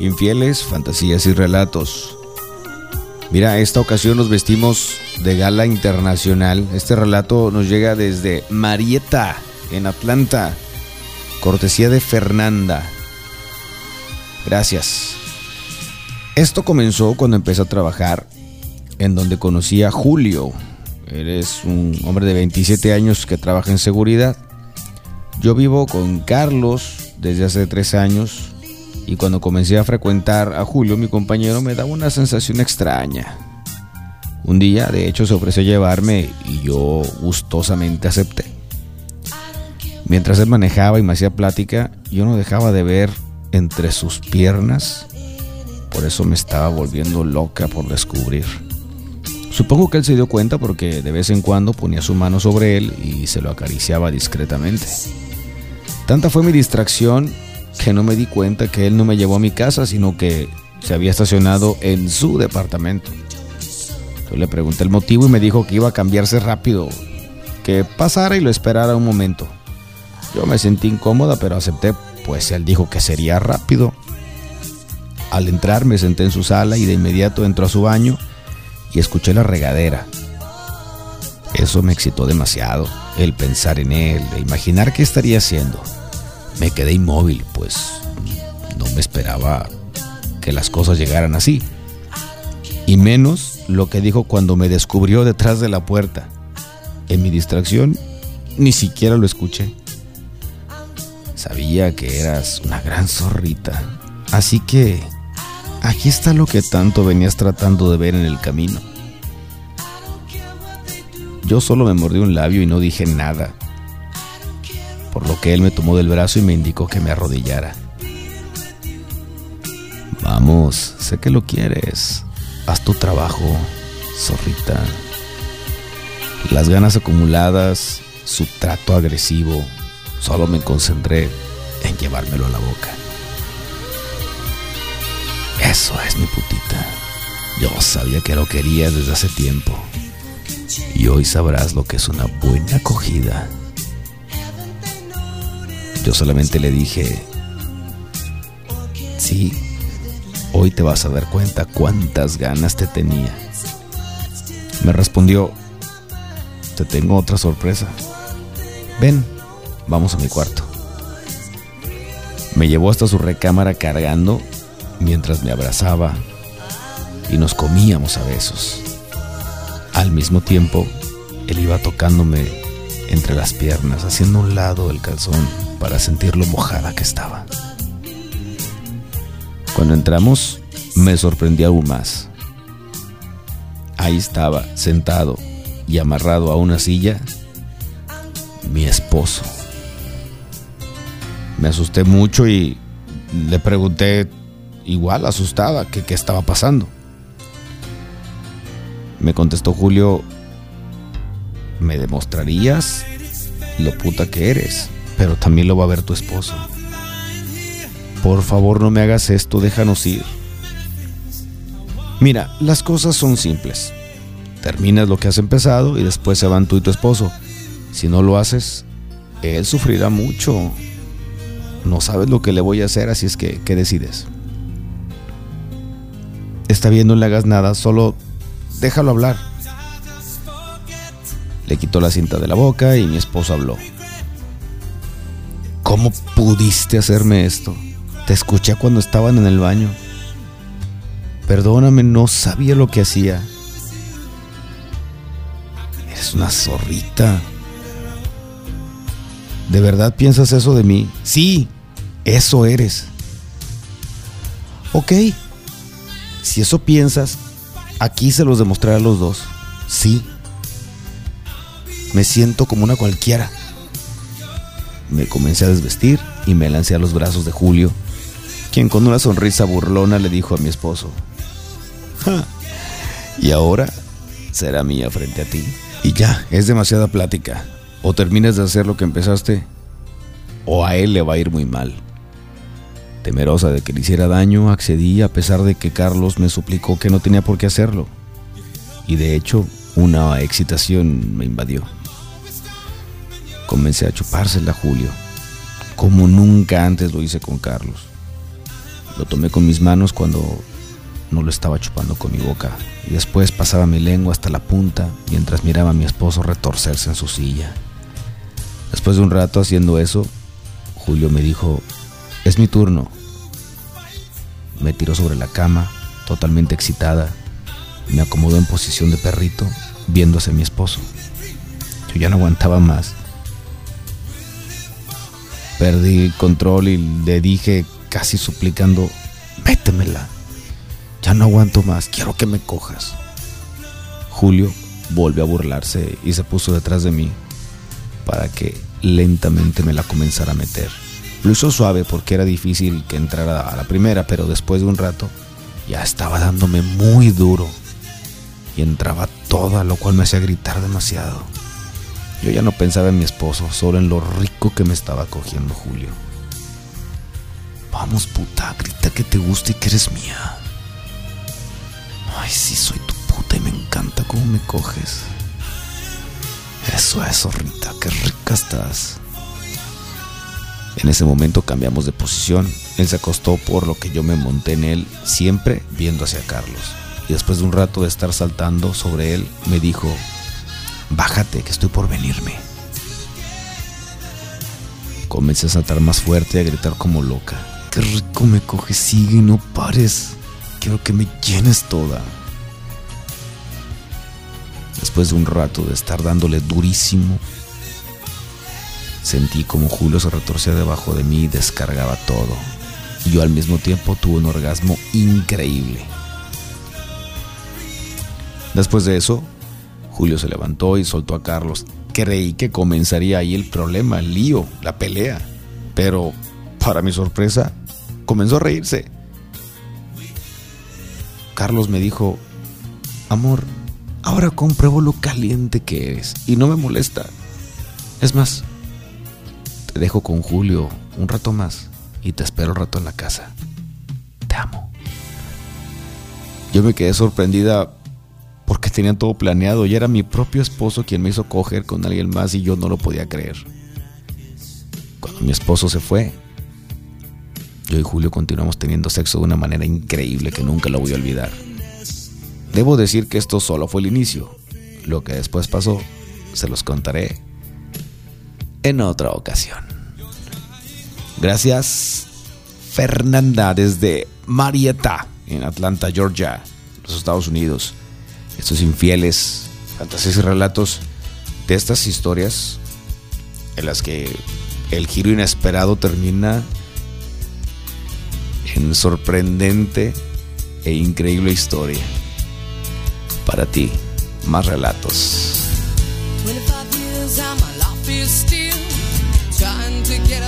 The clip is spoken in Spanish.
infieles, fantasías y relatos. Mira, esta ocasión nos vestimos de gala internacional. Este relato nos llega desde Marietta, en Atlanta. Cortesía de Fernanda. Gracias. Esto comenzó cuando empecé a trabajar en donde conocí a Julio. Eres un hombre de 27 años que trabaja en seguridad. Yo vivo con Carlos desde hace tres años y cuando comencé a frecuentar a Julio, mi compañero, me daba una sensación extraña. Un día, de hecho, se ofreció llevarme y yo gustosamente acepté. Mientras él manejaba y me hacía plática, yo no dejaba de ver entre sus piernas. Por eso me estaba volviendo loca por descubrir. Supongo que él se dio cuenta porque de vez en cuando ponía su mano sobre él y se lo acariciaba discretamente. Tanta fue mi distracción que no me di cuenta que él no me llevó a mi casa, sino que se había estacionado en su departamento. Yo le pregunté el motivo y me dijo que iba a cambiarse rápido, que pasara y lo esperara un momento. Yo me sentí incómoda, pero acepté, pues él dijo que sería rápido. Al entrar me senté en su sala y de inmediato entró a su baño y escuché la regadera. Eso me excitó demasiado, el pensar en él, de imaginar qué estaría haciendo. Me quedé inmóvil, pues no me esperaba que las cosas llegaran así. Y menos lo que dijo cuando me descubrió detrás de la puerta. En mi distracción, ni siquiera lo escuché. Sabía que eras una gran zorrita. Así que aquí está lo que tanto venías tratando de ver en el camino. Yo solo me mordí un labio y no dije nada, por lo que él me tomó del brazo y me indicó que me arrodillara. Vamos, sé que lo quieres. Haz tu trabajo, zorrita. Las ganas acumuladas, su trato agresivo, solo me concentré en llevármelo a la boca. Eso es mi putita. Yo sabía que lo quería desde hace tiempo. Y hoy sabrás lo que es una buena acogida. Yo solamente le dije, sí, hoy te vas a dar cuenta cuántas ganas te tenía. Me respondió, te tengo otra sorpresa. Ven, vamos a mi cuarto. Me llevó hasta su recámara cargando mientras me abrazaba y nos comíamos a besos. Al mismo tiempo, él iba tocándome entre las piernas, haciendo un lado el calzón para sentir lo mojada que estaba. Cuando entramos, me sorprendí aún más. Ahí estaba, sentado y amarrado a una silla, mi esposo. Me asusté mucho y le pregunté, igual asustada, que qué estaba pasando. Me contestó Julio, ¿me demostrarías lo puta que eres? Pero también lo va a ver tu esposo. Por favor no me hagas esto, déjanos ir. Mira, las cosas son simples. Terminas lo que has empezado y después se van tú y tu esposo. Si no lo haces, él sufrirá mucho. No sabes lo que le voy a hacer, así es que, ¿qué decides? Está bien, no le hagas nada, solo déjalo hablar. Le quitó la cinta de la boca y mi esposo habló. ¿Cómo pudiste hacerme esto? Te escuché cuando estaban en el baño. Perdóname, no sabía lo que hacía. Eres una zorrita. ¿De verdad piensas eso de mí? Sí, eso eres. Ok, si eso piensas, aquí se los demostraré a los dos. Sí. Me siento como una cualquiera. Me comencé a desvestir y me lancé a los brazos de Julio, quien con una sonrisa burlona le dijo a mi esposo, y ahora será mía frente a ti. Y ya, es demasiada plática. O terminas de hacer lo que empezaste, o a él le va a ir muy mal. Temerosa de que le hiciera daño, accedí a pesar de que Carlos me suplicó que no tenía por qué hacerlo. Y de hecho, una excitación me invadió. Comencé a chupársela a Julio, como nunca antes lo hice con Carlos. Lo tomé con mis manos cuando no lo estaba chupando con mi boca y después pasaba mi lengua hasta la punta mientras miraba a mi esposo retorcerse en su silla. Después de un rato haciendo eso, Julio me dijo, es mi turno. Me tiró sobre la cama, totalmente excitada, me acomodó en posición de perrito, viendo hacia mi esposo. Yo ya no aguantaba más. Perdí el control y le dije, casi suplicando, métemela. Ya no aguanto más, quiero que me cojas. Julio volvió a burlarse y se puso detrás de mí para que lentamente me la comenzara a meter. Lo hizo suave porque era difícil que entrara a la primera, pero después de un rato ya estaba dándome muy duro y entraba toda, lo cual me hacía gritar demasiado. Yo ya no pensaba en mi esposo, solo en lo rico que me estaba cogiendo Julio. Vamos, puta, grita que te gusta y que eres mía. Ay, sí, soy tu puta y me encanta cómo me coges. Eso, eso, Rita, qué rica estás. En ese momento cambiamos de posición. Él se acostó por lo que yo me monté en él, siempre viendo hacia Carlos. Y después de un rato de estar saltando sobre él, me dijo, bájate, que estoy por venirme. Comencé a saltar más fuerte y a gritar como loca. Qué rico me coges, sigue no pares. Quiero que me llenes toda. Después de un rato de estar dándole durísimo, sentí como Julio se retorcía debajo de mí y descargaba todo. Y yo al mismo tiempo tuve un orgasmo increíble. Después de eso, Julio se levantó y soltó a Carlos. Creí que comenzaría ahí el problema, el lío, la pelea. Pero, para mi sorpresa, comenzó a reírse. Carlos me dijo, amor, ahora compruebo lo caliente que eres y no me molesta. Es más, te dejo con Julio un rato más y te espero un rato en la casa. Te amo. Yo me quedé sorprendida porque tenían todo planeado y era mi propio esposo quien me hizo coger con alguien más y yo no lo podía creer. Cuando mi esposo se fue, yo y Julio continuamos teniendo sexo de una manera increíble que nunca lo voy a olvidar. Debo decir que esto solo fue el inicio. Lo que después pasó, se los contaré en otra ocasión. Gracias, Fernanda, desde Marietta, en Atlanta, Georgia, los Estados Unidos. Estos infieles, fantasías y relatos de estas historias en las que el giro inesperado termina en sorprendente e increíble historia. Para ti, más relatos. 25 years and my life is still trying to get